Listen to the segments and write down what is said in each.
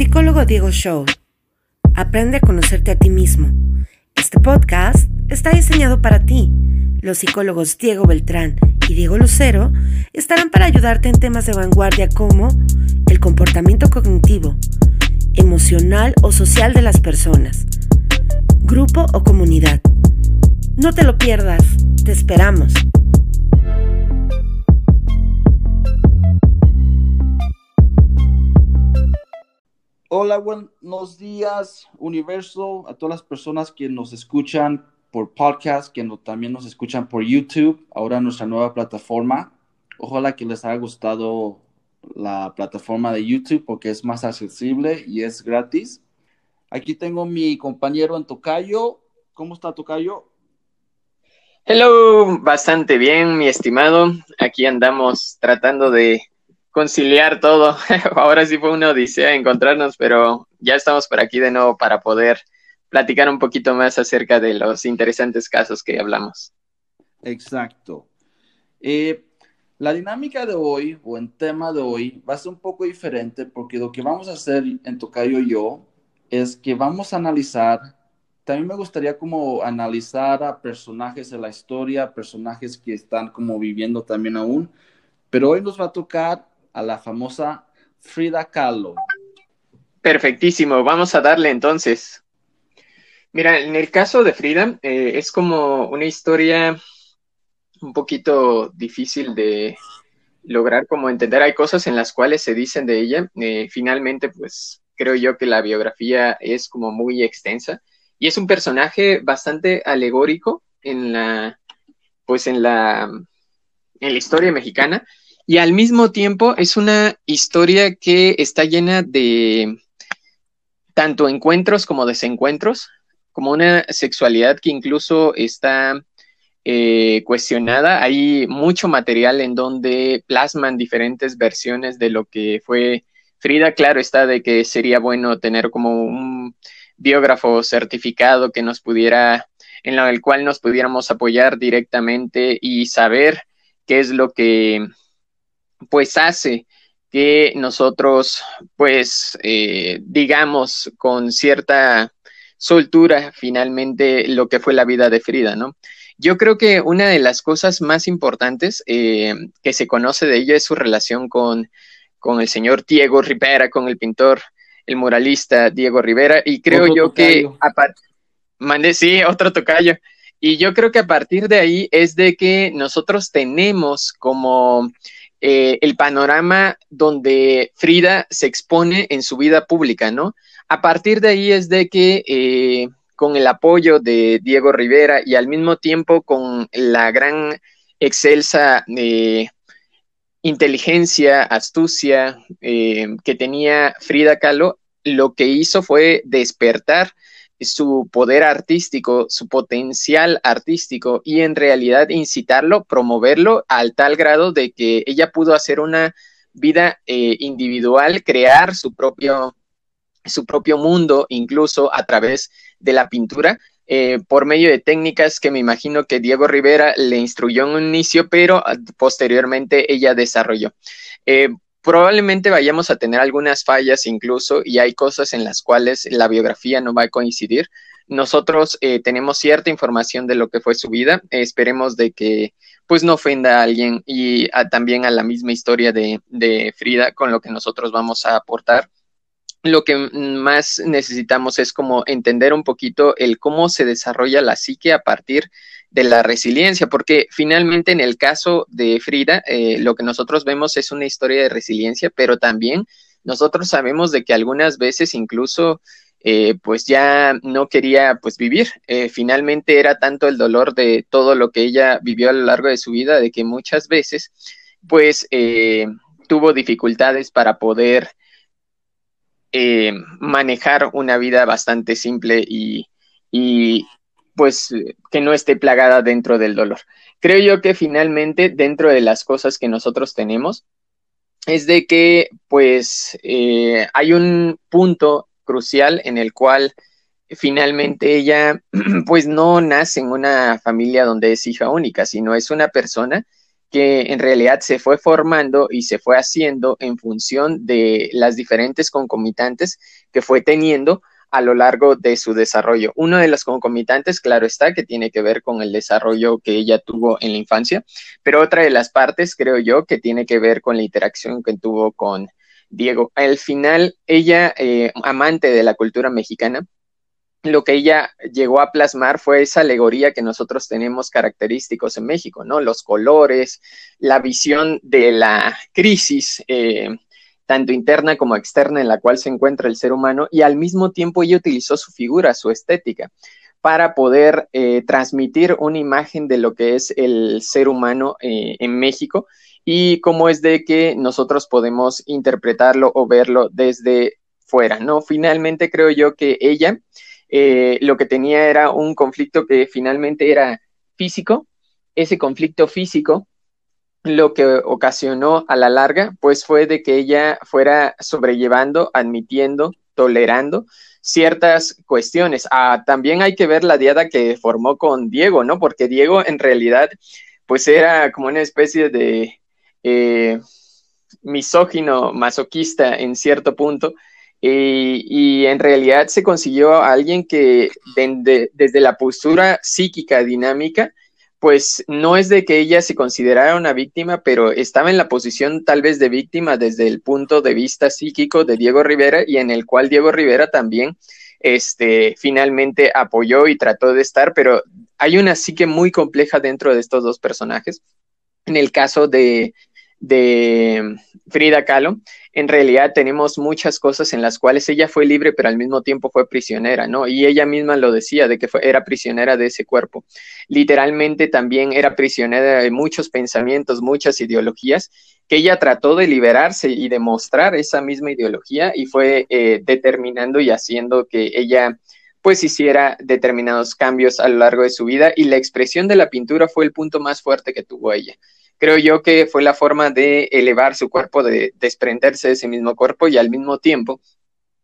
Psicólogo Diego Show. Aprende a conocerte a ti mismo. Este podcast está diseñado para ti. Los psicólogos Diego Beltrán y Diego Lucero estarán para ayudarte en temas de vanguardia como el comportamiento cognitivo, emocional o social de las personas, grupo o comunidad. No te lo pierdas, te esperamos. Hola, buenos días, universo, a todas las personas que nos escuchan por podcast, que también nos escuchan por YouTube, ahora nuestra nueva plataforma. Ojalá que les haya gustado la plataforma de YouTube porque es más accesible y es gratis. Aquí tengo mi compañero en Tocayo. ¿Cómo está Tocayo? Hello, bastante bien, mi estimado. Aquí andamos tratando de conciliar todo. Ahora sí fue una odisea encontrarnos, pero ya estamos por aquí de nuevo para poder platicar un poquito más acerca de los interesantes casos que hablamos. Exacto. Eh, la dinámica de hoy o en tema de hoy va a ser un poco diferente porque lo que vamos a hacer en Tocayo y yo es que vamos a analizar, también me gustaría como analizar a personajes de la historia, personajes que están como viviendo también aún, pero hoy nos va a tocar a la famosa Frida Kahlo. Perfectísimo, vamos a darle entonces. Mira, en el caso de Frida, eh, es como una historia un poquito difícil de lograr como entender. Hay cosas en las cuales se dicen de ella. Eh, finalmente, pues creo yo que la biografía es como muy extensa y es un personaje bastante alegórico en la, pues en la, en la historia mexicana y al mismo tiempo es una historia que está llena de tanto encuentros como desencuentros, como una sexualidad que incluso está eh, cuestionada. Hay mucho material en donde plasman diferentes versiones de lo que fue Frida. Claro está de que sería bueno tener como un biógrafo certificado que nos pudiera, en el cual nos pudiéramos apoyar directamente y saber qué es lo que pues hace que nosotros, pues, eh, digamos con cierta soltura finalmente lo que fue la vida de Frida, ¿no? Yo creo que una de las cosas más importantes eh, que se conoce de ella es su relación con, con el señor Diego Rivera, con el pintor, el muralista Diego Rivera, y creo yo que... Mandé, sí, otro tocayo. Y yo creo que a partir de ahí es de que nosotros tenemos como eh, el panorama donde Frida se expone en su vida pública, ¿no? A partir de ahí es de que eh, con el apoyo de Diego Rivera y al mismo tiempo con la gran excelsa eh, inteligencia, astucia que tenía Frida Kahlo, lo que hizo fue despertar su poder artístico, su potencial artístico y en realidad incitarlo, promoverlo al tal grado de que ella pudo hacer una vida eh, individual, crear su propio, su propio mundo, incluso a través de la pintura, eh, por medio de técnicas que me imagino que Diego Rivera le instruyó en un inicio, pero ah, posteriormente ella desarrolló. Eh, probablemente vayamos a tener algunas fallas incluso y hay cosas en las cuales la biografía no va a coincidir. Nosotros eh, tenemos cierta información de lo que fue su vida, esperemos de que pues no ofenda a alguien y también a la misma historia de, de Frida con lo que nosotros vamos a aportar lo que más necesitamos es como entender un poquito el cómo se desarrolla la psique a partir de la resiliencia, porque finalmente en el caso de Frida, eh, lo que nosotros vemos es una historia de resiliencia, pero también nosotros sabemos de que algunas veces incluso eh, pues ya no quería pues vivir. Eh, finalmente era tanto el dolor de todo lo que ella vivió a lo largo de su vida, de que muchas veces pues tuvo dificultades para poder manejar una vida bastante simple y, pues que no esté plagada dentro del dolor. Creo yo que finalmente dentro de las cosas que nosotros tenemos es de que pues eh, hay un punto crucial en el cual finalmente ella pues no nace en una familia donde es hija única, sino es una persona que en realidad se fue formando y se fue haciendo en función de las diferentes concomitantes que fue teniendo a lo largo de su desarrollo. Uno de los concomitantes, claro está, que tiene que ver con el desarrollo que ella tuvo en la infancia, pero otra de las partes, creo yo, que tiene que ver con la interacción que tuvo con Diego. Al final, ella, eh, amante de la cultura mexicana, lo que ella llegó a plasmar fue esa alegoría que nosotros tenemos característicos en México, ¿no? Los colores, la visión de la crisis, eh, tanto interna como externa en la cual se encuentra el ser humano y al mismo tiempo ella utilizó su figura, su estética, para poder eh, transmitir una imagen de lo que es el ser humano eh, en México y cómo es de que nosotros podemos interpretarlo o verlo desde fuera, ¿no? Finalmente creo yo que ella eh, lo que tenía era un conflicto que finalmente era físico, ese conflicto físico lo que ocasionó a la larga, pues fue de que ella fuera sobrellevando, admitiendo, tolerando ciertas cuestiones. Ah, también hay que ver la diada que formó con Diego, ¿no? Porque Diego en realidad, pues era como una especie de eh, misógino, masoquista en cierto punto. Y, en realidad se consiguió a alguien que desde la postura psíquica dinámica pues no es de que ella se considerara una víctima, pero estaba en la posición tal vez de víctima desde el punto de vista psíquico de Diego Rivera y en el cual Diego Rivera también este, finalmente apoyó y trató de estar, pero hay una psique muy compleja dentro de estos dos personajes. En el caso de, de Frida Kahlo, en realidad tenemos muchas cosas en las cuales ella fue libre, pero al mismo tiempo fue prisionera, ¿no? Y ella misma lo decía, de que era prisionera de ese cuerpo. Literalmente también era prisionera de muchos pensamientos, muchas ideologías, que ella trató de liberarse y demostrar esa misma ideología y fue eh, determinando y haciendo que ella pues hiciera determinados cambios a lo largo de su vida y la expresión de la pintura fue el punto más fuerte que tuvo ella creo yo que fue la forma de elevar su cuerpo, de desprenderse de ese mismo cuerpo y al mismo tiempo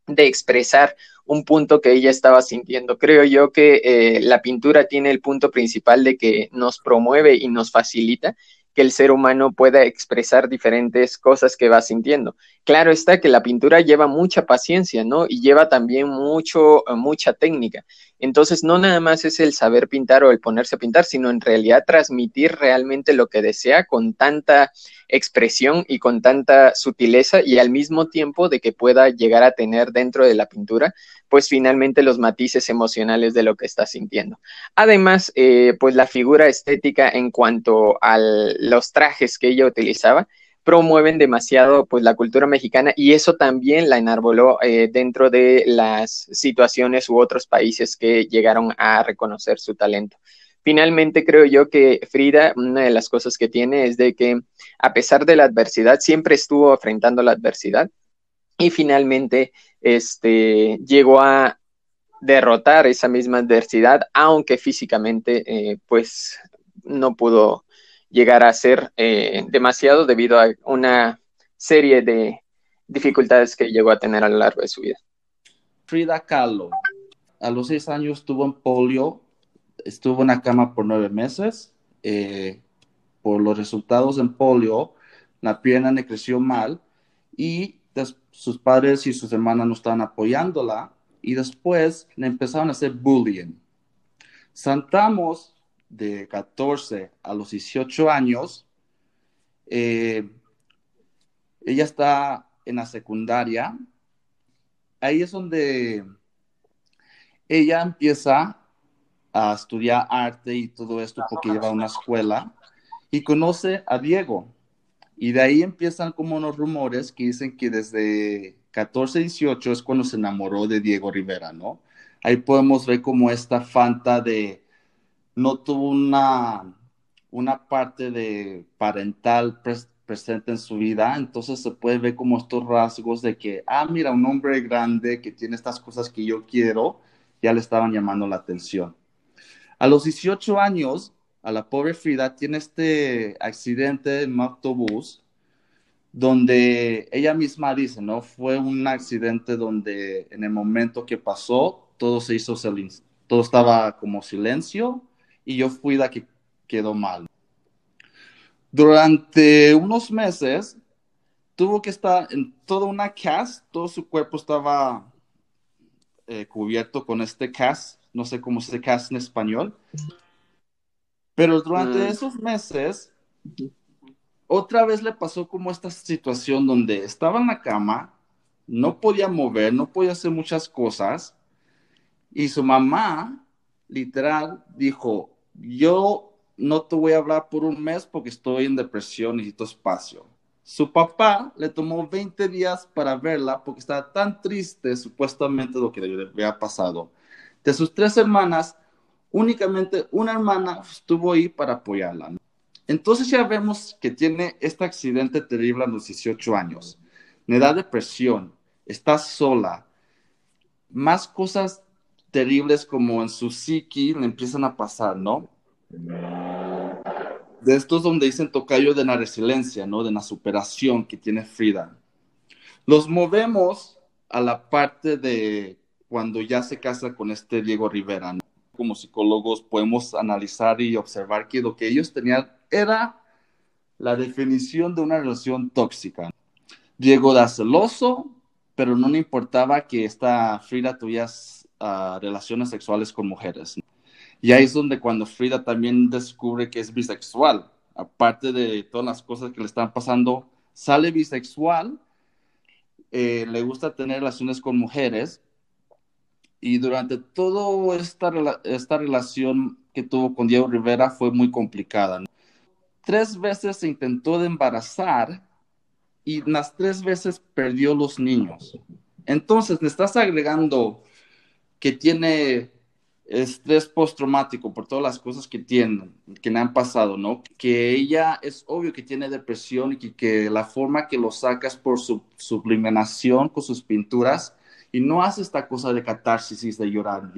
de expresar un punto que ella estaba sintiendo. Creo yo que eh, la pintura tiene el punto principal de que nos promueve y nos facilita que el ser humano pueda expresar diferentes cosas que va sintiendo. Claro está que la pintura lleva mucha paciencia, ¿no? Y lleva también mucho, mucha técnica. Entonces, no nada más es el saber pintar o el ponerse a pintar, sino en realidad transmitir realmente lo que desea con tanta expresión y con tanta sutileza y al mismo tiempo de que pueda llegar a tener dentro de la pintura, pues finalmente los matices emocionales de lo que está sintiendo. Además, eh, pues la figura estética en cuanto a los trajes que ella utilizaba, promueven demasiado pues la cultura mexicana y eso también la enarboló eh, dentro de las situaciones u otros países que llegaron a reconocer su talento. Finalmente creo yo que Frida, una de las cosas que tiene es de que a pesar de la adversidad, siempre estuvo enfrentando la adversidad y finalmente este, llegó a derrotar esa misma adversidad, aunque físicamente eh, pues no pudo llegar a ser eh, demasiado debido a una serie de dificultades que llegó a tener a lo largo de su vida. Frida Kahlo, a los seis años tuvo un polio, estuvo en la cama por nueve meses. Eh, por los resultados en polio, la pierna le creció mal y sus padres y sus hermanas no estaban apoyándola y después le empezaron a hacer bullying. Santamos de 14 a los 18 años, eh, ella está en la secundaria, ahí es donde ella empieza a estudiar arte y todo esto porque lleva a una escuela y conoce a Diego. Y de ahí empiezan como unos rumores que dicen que desde 14, 18 es cuando se enamoró de Diego Rivera, ¿no? Ahí podemos ver como esta fanta de no tuvo una, una parte de parental presente en su vida, entonces se puede ver como estos rasgos de que, ah, mira, un hombre grande que tiene estas cosas que yo quiero, ya le estaban llamando la atención. A los 18 años, a la pobre Frida tiene este accidente en un autobús donde ella misma dice, ¿no? Fue un accidente donde en el momento que pasó, todo se hizo, todo estaba como silencio y yo fui la que quedó mal. Durante unos meses tuvo que estar en toda una cast, todo su cuerpo estaba eh, cubierto con este cast, no sé cómo se cast en español, pero durante mm. esos meses, otra vez le pasó como esta situación donde estaba en la cama, no podía mover, no podía hacer muchas cosas, y su mamá, literal, dijo, yo no te voy a hablar por un mes porque estoy en depresión, necesito espacio. Su papá le tomó 20 días para verla porque estaba tan triste supuestamente lo que le había pasado. De sus tres hermanas, únicamente una hermana estuvo ahí para apoyarla. Entonces ya vemos que tiene este accidente terrible a los 18 años. Le da depresión, está sola. Más cosas terribles como en su psiqui le empiezan a pasar, ¿no? de estos donde dicen tocayo de la resiliencia, ¿no? De la superación que tiene Frida. Los movemos a la parte de cuando ya se casa con este Diego Rivera. Como psicólogos podemos analizar y observar que lo que ellos tenían era la definición de una relación tóxica. Diego era celoso, pero no le importaba que esta Frida tuviera ah, relaciones sexuales con mujeres. Y ahí es donde cuando Frida también descubre que es bisexual, aparte de todas las cosas que le están pasando, sale bisexual, eh, le gusta tener relaciones con mujeres y durante toda esta, esta relación que tuvo con Diego Rivera fue muy complicada. Tres veces se intentó de embarazar y las tres veces perdió los niños. Entonces, le estás agregando que tiene estrés postraumático por todas las cosas que tienen, que le han pasado, ¿no? Que ella es obvio que tiene depresión y que, la forma que lo sacas por su sublimación con sus pinturas y no hace esta cosa de catarsis de llorar.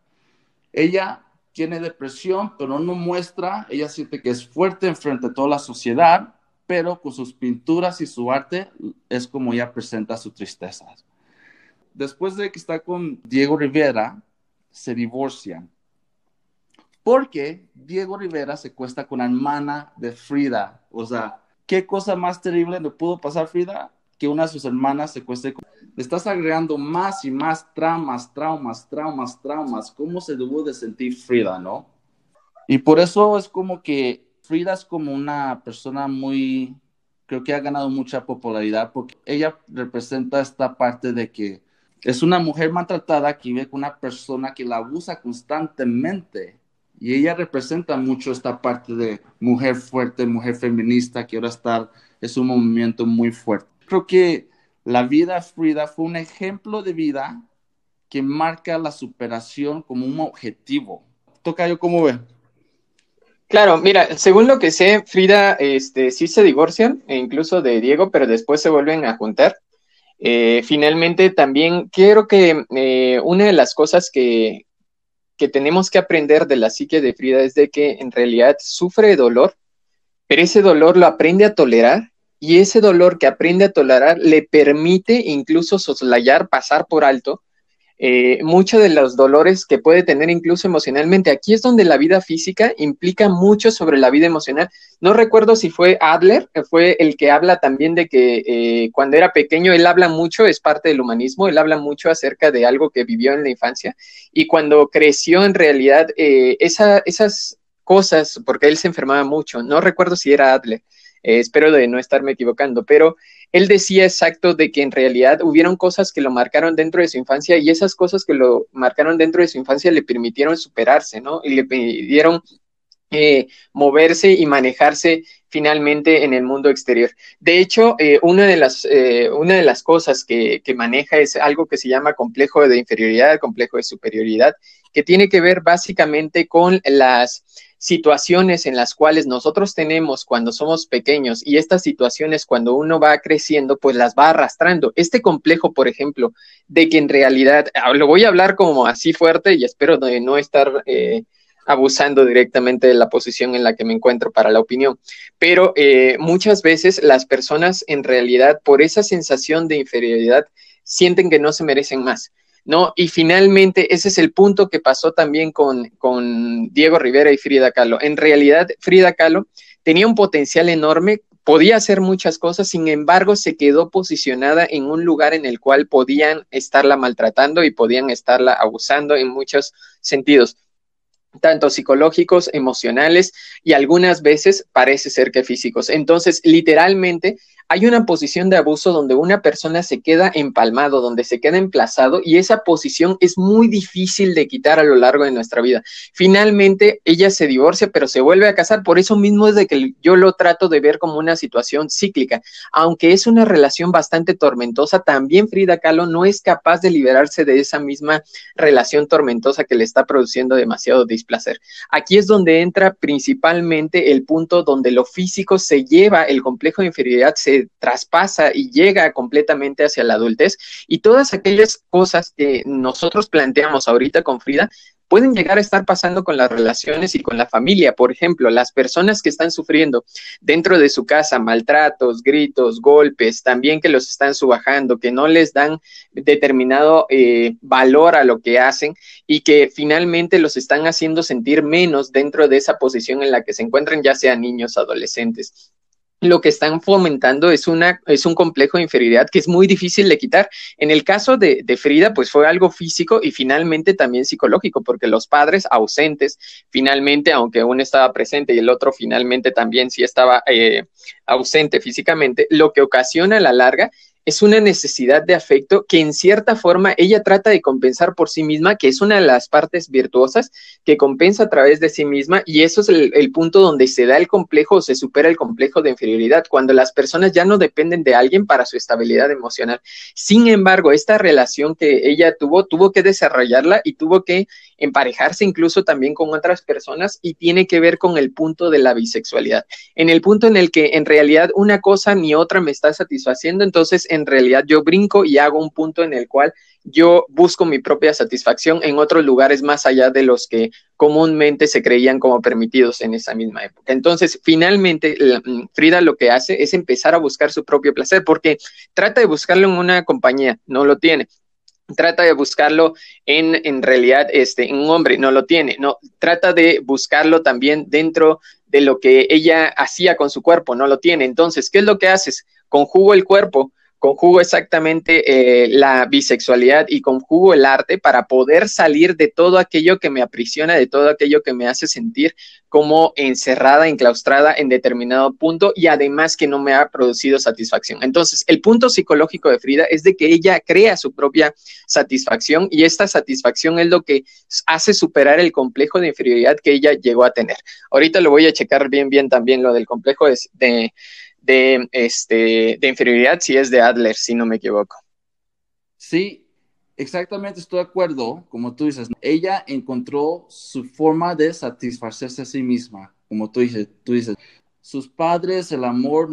Ella tiene depresión, pero no muestra, ella siente que es fuerte enfrente de toda la sociedad, pero con sus pinturas y su arte es como ella presenta su tristeza. Después de que está con Diego Rivera, se divorcian porque Diego Rivera se cuesta con la hermana de Frida. O sea, ¿qué cosa más terrible le pudo pasar Frida? Que una de sus hermanas se cueste. Le estás agregando más y más traumas, traumas, traumas, traumas. ¿Cómo se debe de sentir Frida, no? Y por eso es como que Frida es como una persona muy, creo que ha ganado mucha popularidad porque ella representa esta parte de que es una mujer maltratada que vive con una persona que la abusa constantemente y ella representa mucho esta parte de mujer fuerte, mujer feminista, que ahora está, es un movimiento muy fuerte. Creo que la vida Frida fue un ejemplo de vida que marca la superación como un objetivo. Toca yo cómo ve. Claro, mira, según lo que sé, Frida este, sí se divorcian, e incluso de Diego, pero después se vuelven a juntar. Eh, finalmente, también quiero que eh, una de las cosas que, que tenemos que aprender de la psique de Frida es de que en realidad sufre dolor, pero ese dolor lo aprende a tolerar y ese dolor que aprende a tolerar le permite incluso soslayar, pasar por alto eh, muchos de los dolores que puede tener incluso emocionalmente. Aquí es donde la vida física implica mucho sobre la vida emocional. No recuerdo si fue Adler, que fue el que habla también de que eh, cuando era pequeño él habla mucho, es parte del humanismo, él habla mucho acerca de algo que vivió en la infancia y cuando creció en realidad eh, esas cosas, porque él se enfermaba mucho, no recuerdo si era Adler, eh, espero de no estarme equivocando, pero él decía exacto de que en realidad hubieron cosas que lo marcaron dentro de su infancia y esas cosas que lo marcaron dentro de su infancia le permitieron superarse, ¿no? Y le pidieron eh, moverse y manejarse finalmente en el mundo exterior. De hecho, eh, una, de las, una de las cosas que, que, maneja es algo que se llama complejo de inferioridad, complejo de superioridad, que tiene que ver básicamente con las situaciones en las cuales nosotros tenemos cuando somos pequeños y estas situaciones cuando uno va creciendo, pues las va arrastrando. Este complejo, por ejemplo, de que en realidad, ah, lo voy a hablar como así fuerte y espero de no estar eh, abusando directamente de la posición en la que me encuentro para la opinión, pero eh, muchas veces las personas en realidad por esa sensación de inferioridad sienten que no se merecen más ¿no? Y finalmente, ese es el punto que pasó también con, con Diego Rivera y Frida Kahlo. En realidad, Frida Kahlo tenía un potencial enorme podía hacer muchas cosas, sin embargo, se quedó posicionada en un lugar en el cual podían estarla maltratando y podían estarla abusando en muchos sentidos tanto psicológicos, emocionales y algunas veces parece ser que físicos. Entonces, literalmente, hay una posición de abuso donde una persona se queda empalmado, donde se queda emplazado y esa posición es muy difícil de quitar a lo largo de nuestra vida. Finalmente, ella se divorcia, pero se vuelve a casar. Por eso mismo es de que yo lo trato de ver como una situación cíclica. Aunque es una relación bastante tormentosa, también Frida Kahlo no es capaz de liberarse de esa misma relación tormentosa que le está produciendo demasiado displacer. Aquí es donde entra principalmente el punto donde lo físico se lleva, el complejo de inferioridad se traspasa y llega completamente hacia la adultez y todas aquellas cosas que nosotros planteamos ahorita con Frida pueden llegar a estar pasando con las relaciones y con la familia. Por ejemplo, las personas que están sufriendo dentro de su casa maltratos, gritos, golpes, también que los están subajando, que no les dan determinado eh, valor a lo que hacen y que finalmente los están haciendo sentir menos dentro de esa posición en la que se encuentran, ya sean niños, adolescentes lo que están fomentando es, una, es un complejo de inferioridad que es muy difícil de quitar. En el caso de, Frida, pues fue algo físico y finalmente también psicológico, porque los padres ausentes, finalmente, aunque uno estaba presente y el otro finalmente también sí estaba eh, ausente físicamente, lo que ocasiona a la larga es una necesidad de afecto que en cierta forma ella trata de compensar por sí misma, que es una de las partes virtuosas que compensa a través de sí misma y eso es el, punto donde se da el complejo o se supera el complejo de inferioridad, cuando las personas ya no dependen de alguien para su estabilidad emocional. Sin embargo, esta relación que ella tuvo, tuvo que desarrollarla y tuvo que emparejarse incluso también con otras personas y tiene que ver con el punto de la bisexualidad. En el punto en el que en realidad una cosa ni otra me está satisfaciendo, entonces en realidad yo brinco y hago un punto en el cual yo busco mi propia satisfacción en otros lugares más allá de los que comúnmente se creían como permitidos en esa misma época. Entonces, finalmente, mm, Frida lo que hace es empezar a buscar su propio placer, porque trata de buscarlo en una compañía, no lo tiene trata de buscarlo en, en realidad, este, en un hombre, no lo tiene, no, trata de buscarlo también dentro de lo que ella hacía con su cuerpo, no lo tiene. Entonces, ¿qué es lo que haces? Conjugo el cuerpo conjugo exactamente eh, la bisexualidad y conjugo el arte para poder salir de todo aquello que me aprisiona, de todo aquello que me hace sentir como encerrada, enclaustrada en determinado punto y además que no me ha producido satisfacción. Entonces, el punto psicológico de Frida es de que ella crea su propia satisfacción y esta satisfacción es lo que hace superar el complejo de inferioridad que ella llegó a tener. Ahorita lo voy a checar bien, bien también lo del complejo de de, este, de inferioridad si es de Adler, si no me equivoco. Sí, exactamente, estoy de acuerdo, como tú dices, ella encontró su forma de satisfacerse a sí misma, como tú dices, tú dices, sus padres, el amor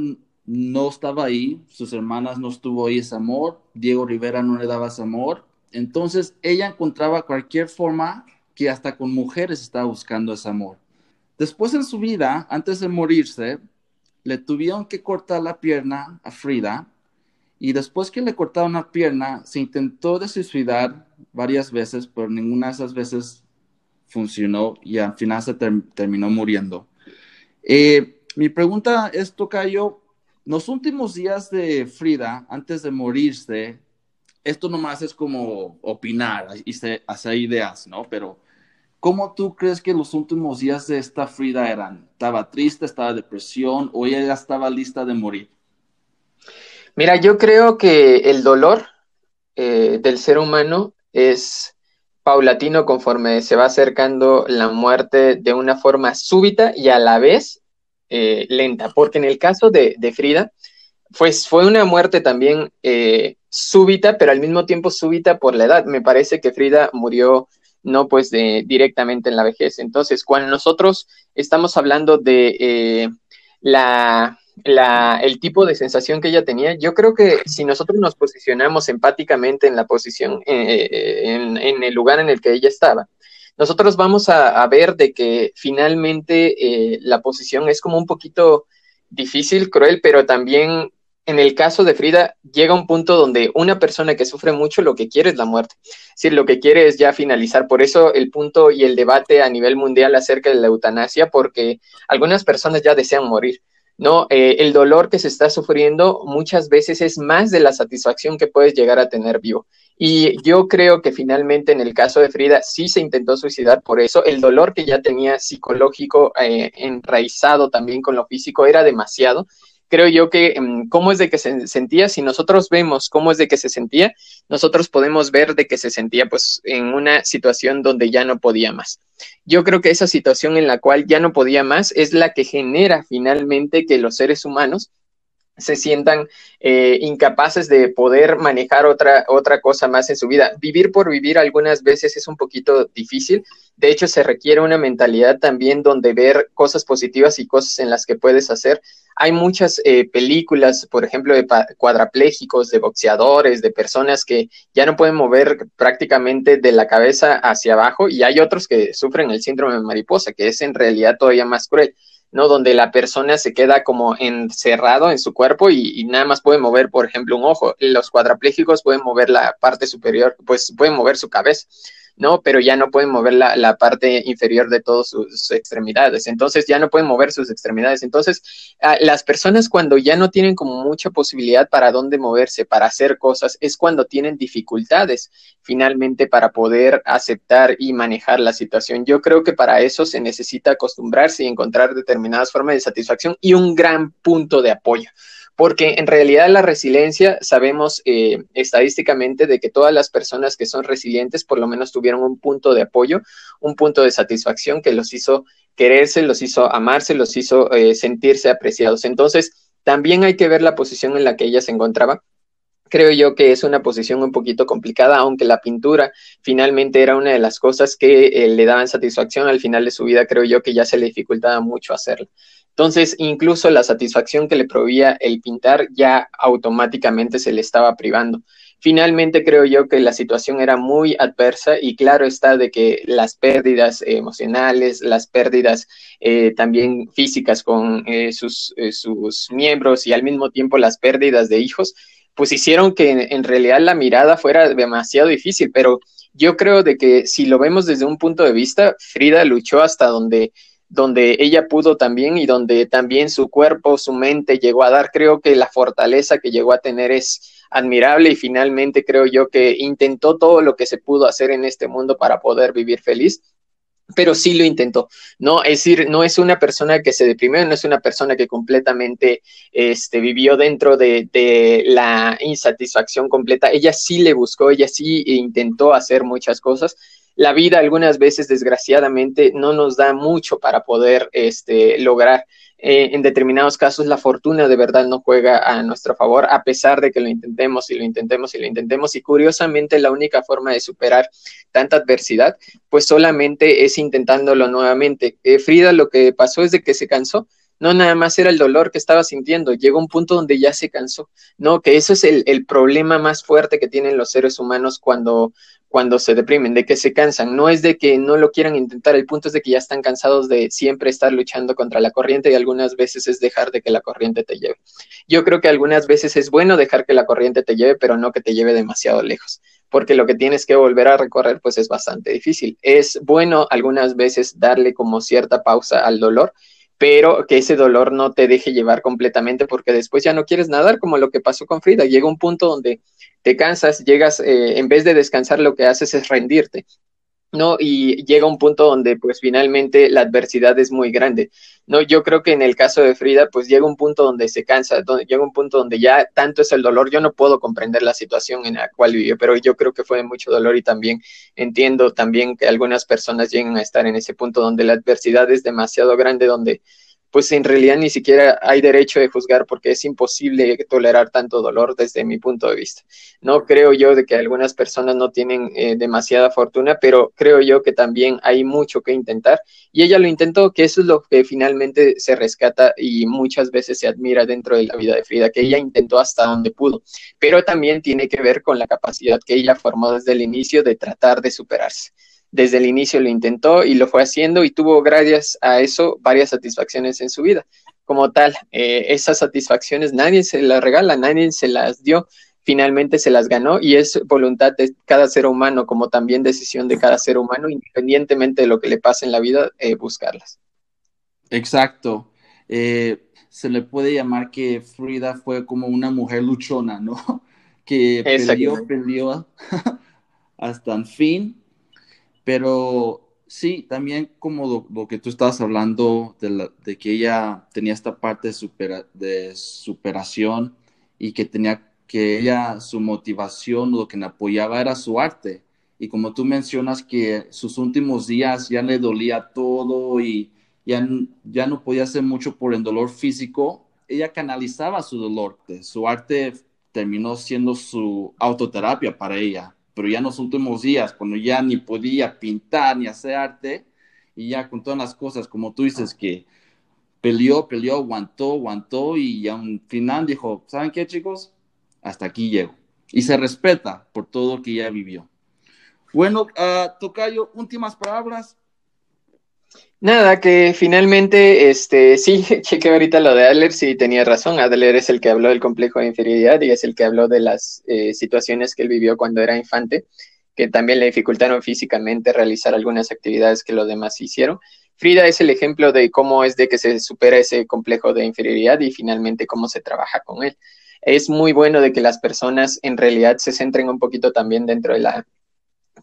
no estaba ahí, sus hermanas no estuvo ahí ese amor, Diego Rivera no le daba ese amor, entonces ella encontraba cualquier forma que hasta con mujeres estaba buscando ese amor. Después en su vida, antes de morirse, le tuvieron que cortar la pierna a Frida y después que le cortaron la pierna se intentó de suicidar varias veces, pero ninguna de esas veces funcionó y al final se terminó muriendo. Eh, mi pregunta es, Tocayo, los últimos días de Frida, antes de morirse, esto nomás es como opinar y hacer ideas, ¿no? Pero ¿Cómo tú crees que los últimos días de esta Frida eran? ¿Estaba triste, estaba depresión o ella ya estaba lista de morir? Mira, yo creo que el dolor eh, del ser humano es paulatino conforme se va acercando la muerte de una forma súbita y a la vez eh, lenta, porque en el caso de, Frida, pues fue una muerte también eh, súbita, pero al mismo tiempo súbita por la edad. Me parece que Frida murió no pues de, directamente en la vejez. Entonces, cuando nosotros estamos hablando de eh, la, el tipo de sensación que ella tenía, yo creo que si nosotros nos posicionamos empáticamente en la posición, eh, eh, en, el lugar en el que ella estaba, nosotros vamos a ver de que finalmente la posición es como un poquito difícil, cruel, pero también en el caso de Frida, llega un punto donde una persona que sufre mucho lo que quiere es la muerte. Es decir, lo que quiere es ya finalizar. Por eso el punto y el debate a nivel mundial acerca de la eutanasia, porque algunas personas ya desean morir. ¿no? Eh, el dolor que se está sufriendo muchas veces es más de la satisfacción que puedes llegar a tener vivo. Y yo creo que finalmente en el caso de Frida sí se intentó suicidar por eso. El dolor que ya tenía psicológico eh, enraizado también con lo físico era demasiado creo yo que mm, cómo es de que se sentía, si nosotros vemos cómo es de que se sentía, nosotros podemos ver de que se sentía pues en una situación donde ya no podía más. Yo creo que esa situación en la cual ya no podía más es la que genera finalmente que los seres humanos se sientan eh, incapaces de poder manejar otra, otra cosa más en su vida. Vivir por vivir algunas veces es un poquito difícil. De hecho, se requiere una mentalidad también donde ver cosas positivas y cosas en las que puedes hacer. Hay muchas eh, películas, por ejemplo, de cuadraplégicos, de boxeadores, de personas que ya no pueden mover prácticamente de la cabeza hacia abajo y hay otros que sufren el síndrome de mariposa, que es en realidad todavía más cruel. ¿No? Donde la persona se queda como encerrado en su cuerpo y, nada más puede mover, por ejemplo, un ojo. Los cuadraplégicos pueden mover la parte superior, pues pueden mover su cabeza. ¿No? Pero ya no pueden mover la, la parte inferior de todas sus, extremidades. Entonces ya no pueden mover sus extremidades. Entonces, las personas cuando ya no tienen como mucha posibilidad para dónde moverse, para hacer cosas, es cuando tienen dificultades finalmente para poder aceptar y manejar la situación. Yo creo que para eso se necesita acostumbrarse y encontrar determinadas formas de satisfacción y un gran punto de apoyo porque en realidad la resiliencia sabemos eh, estadísticamente de que todas las personas que son resilientes por lo menos tuvieron un punto de apoyo, un punto de satisfacción que los hizo quererse, los hizo amarse, los hizo eh, sentirse apreciados. Entonces, también hay que ver la posición en la que ella se encontraba. Creo yo que es una posición un poquito complicada, aunque la pintura finalmente era una de las cosas que eh, le daban satisfacción al final de su vida, creo yo que ya se le dificultaba mucho hacerlo. Entonces, incluso la satisfacción que le proveía el pintar ya automáticamente se le estaba privando. Finalmente, creo yo que la situación era muy adversa y claro está de que las pérdidas emocionales, las pérdidas eh, también físicas con eh, sus, eh, sus miembros y al mismo tiempo las pérdidas de hijos, pues hicieron que en realidad la mirada fuera demasiado difícil, pero yo creo de que si lo vemos desde un punto de vista, Frida luchó hasta donde donde ella pudo también y donde también su cuerpo, su mente llegó a dar. Creo que la fortaleza que llegó a tener es admirable y finalmente creo yo que intentó todo lo que se pudo hacer en este mundo para poder vivir feliz pero sí lo intentó, ¿no? Es decir, no es una persona que se deprimió, no es una persona que completamente este, vivió dentro de, de, la insatisfacción completa. Ella sí le buscó, ella sí intentó hacer muchas cosas, la vida algunas veces, desgraciadamente, no nos da mucho para poder este, lograr. Eh, en determinados casos, la fortuna de verdad no juega a nuestro favor, a pesar de que lo intentemos y lo intentemos y lo intentemos. Y curiosamente, la única forma de superar tanta adversidad, pues solamente es intentándolo nuevamente. Eh, Frida lo que pasó es de que se cansó no nada más era el dolor que estaba sintiendo, llegó un punto donde ya se cansó, ¿no? Que eso es el, el, problema más fuerte que tienen los seres humanos cuando, cuando se deprimen, de que se cansan. No es de que no lo quieran intentar, el punto es de que ya están cansados de siempre estar luchando contra la corriente y algunas veces es dejar de que la corriente te lleve. Yo creo que algunas veces es bueno dejar que la corriente te lleve, pero no que te lleve demasiado lejos porque lo que tienes que volver a recorrer pues es bastante difícil. Es bueno algunas veces darle como cierta pausa al dolor pero que ese dolor no te deje llevar completamente porque después ya no quieres nadar, como lo que pasó con Frida. Llega un punto donde te cansas, llegas, eh, en vez de descansar, lo que haces es rendirte. ¿No? Y llega un punto donde pues finalmente la adversidad es muy grande, ¿no? Yo creo que en el caso de Frida pues llega un punto donde se cansa, donde, llega un punto donde ya tanto es el dolor, yo no puedo comprender la situación en la cual vivió, pero yo creo que fue mucho dolor y también entiendo también que algunas personas llegan a estar en ese punto donde la adversidad es demasiado grande, donde pues en realidad ni siquiera hay derecho de juzgar porque es imposible tolerar tanto dolor desde mi punto de vista. No creo yo de que algunas personas no tienen eh, demasiada fortuna, pero creo yo que también hay mucho que intentar. Y ella lo intentó, que eso es lo que finalmente se rescata y muchas veces se admira dentro de la vida de Frida, que ella intentó hasta donde pudo, pero también tiene que ver con la capacidad que ella formó desde el inicio de tratar de superarse desde el inicio lo intentó y lo fue haciendo y tuvo gracias a eso varias satisfacciones en su vida. Como tal, eh, esas satisfacciones nadie se las regala, nadie se las dio, finalmente se las ganó y es voluntad de cada ser humano, como también decisión de cada ser humano, independientemente de lo que le pase en la vida, eh, buscarlas. Exacto. Eh, se le puede llamar que Frida fue como una mujer luchona, ¿no? Que peleó, peleó hasta el fin, pero sí, también como lo, que tú estabas hablando de, que ella tenía esta parte de, de superación y que tenía que ella, su motivación, lo que le apoyaba era su arte. Y como tú mencionas que sus últimos días ya le dolía todo y ya, ya no podía hacer mucho por el dolor físico, ella canalizaba su dolor. Su arte terminó siendo su autoterapia para ella. Pero ya en los últimos días, cuando ya ni podía pintar ni hacer arte, y ya con todas las cosas, como tú dices, que peleó, peleó, aguantó, aguantó, y ya un final dijo, ¿saben qué, chicos? Hasta aquí llego. Y se respeta por todo que ella vivió. Bueno, uh, Tocayo, últimas palabras. Nada, que finalmente, este, sí, cheque ahorita lo de Adler, sí tenía razón. Adler es el que habló del complejo de inferioridad y es el que habló de las eh, situaciones que él vivió cuando era infante, que también le dificultaron físicamente realizar algunas actividades que los demás hicieron. Frida es el ejemplo de cómo es de que se supera ese complejo de inferioridad y finalmente cómo se trabaja con él. Es muy bueno de que las personas en realidad se centren un poquito también dentro de la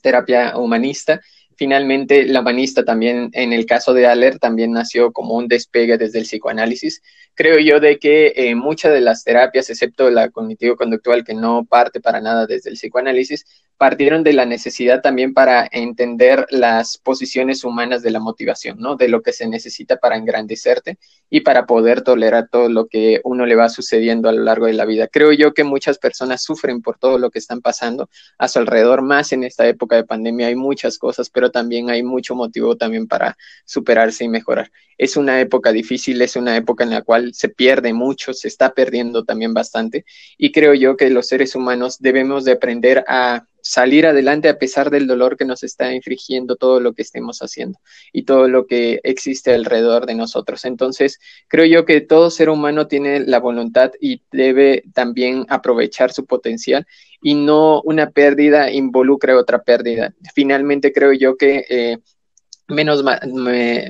terapia humanista Finalmente, la humanista también, en el caso de Aller, también nació como un despegue desde el psicoanálisis. Creo yo de que eh, muchas de las terapias, excepto la cognitivo-conductual, que no parte para nada desde el psicoanálisis, partieron de la necesidad también para entender las posiciones humanas de la motivación, ¿no? De lo que se necesita para engrandecerte y para poder tolerar todo lo que uno le va sucediendo a lo largo de la vida. Creo yo que muchas personas sufren por todo lo que están pasando a su alrededor, más en esta época de pandemia hay muchas cosas, pero también hay mucho motivo también para superarse y mejorar. Es una época difícil, es una época en la cual se pierde mucho, se está perdiendo también bastante y creo yo que los seres humanos debemos de aprender a salir adelante a pesar del dolor que nos está infligiendo todo lo que estemos haciendo y todo lo que existe alrededor de nosotros. Entonces, creo yo que todo ser humano tiene la voluntad y debe también aprovechar su potencial y no una pérdida involucre otra pérdida. Finalmente, creo yo que eh, menos,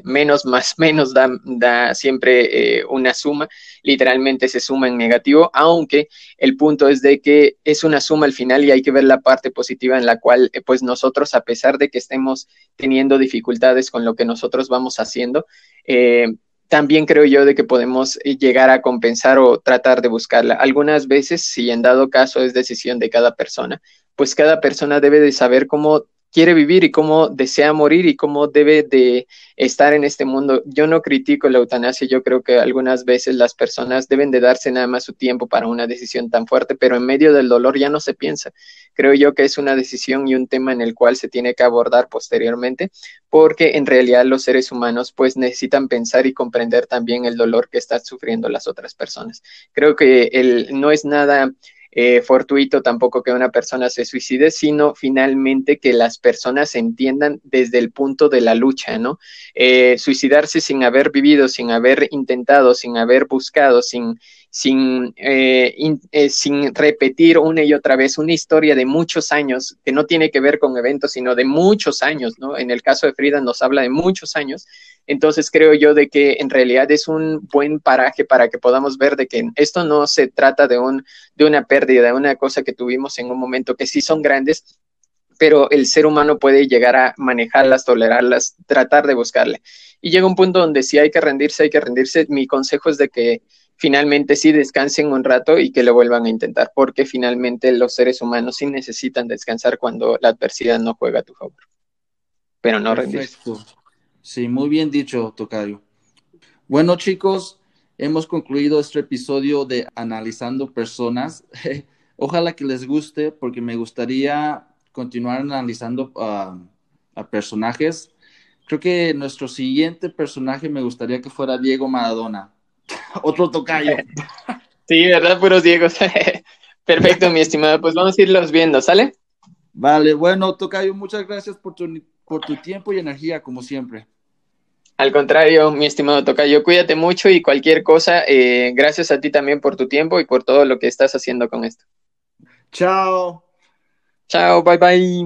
menos más menos da, da siempre eh, una suma, literalmente se suma en negativo, aunque el punto es de que es una suma al final y hay que ver la parte positiva en la cual eh, pues nosotros a pesar de que estemos teniendo dificultades con lo que nosotros vamos haciendo, eh, también creo yo de que podemos llegar a compensar o tratar de buscarla. Algunas veces, si en dado caso es decisión de cada persona, pues cada persona debe de saber cómo quiere vivir y cómo desea morir y cómo debe de estar en este mundo. Yo no critico la eutanasia, yo creo que algunas veces las personas deben de darse nada más su tiempo para una decisión tan fuerte, pero en medio del dolor ya no se piensa. Creo yo que es una decisión y un tema en el cual se tiene que abordar posteriormente, porque en realidad los seres humanos pues necesitan pensar y comprender también el dolor que están sufriendo las otras personas. Creo que el, no es nada eh, fortuito tampoco que una persona se suicide, sino finalmente que las personas entiendan desde el punto de la lucha, ¿no? Eh, suicidarse sin haber vivido, sin haber intentado, sin haber buscado, sin sin, eh, eh, sin repetir una y otra vez una historia de muchos años, que no tiene que ver con eventos, sino de muchos años, ¿no? En el caso de Frida nos habla de muchos años, entonces creo yo de que en realidad es un buen paraje para que podamos ver de que esto no se trata de, un, de una pérdida, de una cosa que tuvimos en un momento que sí son grandes, pero el ser humano puede llegar a manejarlas, tolerarlas, tratar de buscarle. Y llega un punto donde si hay que rendirse, hay que rendirse. Mi consejo es de que finalmente sí descansen un rato y que lo vuelvan a intentar, porque finalmente los seres humanos sí necesitan descansar cuando la adversidad no juega a tu favor. Pero no Perfecto. Sí, muy bien dicho, Tocayo. Bueno, chicos, hemos concluido este episodio de Analizando Personas. Ojalá que les guste, porque me gustaría continuar analizando a personajes. Creo que nuestro siguiente personaje me gustaría que fuera Diego Maradona otro tocayo. Sí, ¿verdad? Puros Diegos. Perfecto, mi estimado. Pues vamos a irlos viendo, ¿sale? Vale, bueno, Tocayo, muchas gracias por tu, por tu tiempo y energía, como siempre. Al contrario, mi estimado Tocayo, cuídate mucho y cualquier cosa, eh, gracias a ti también por tu tiempo y por todo lo que estás haciendo con esto. Chao. Chao, bye bye.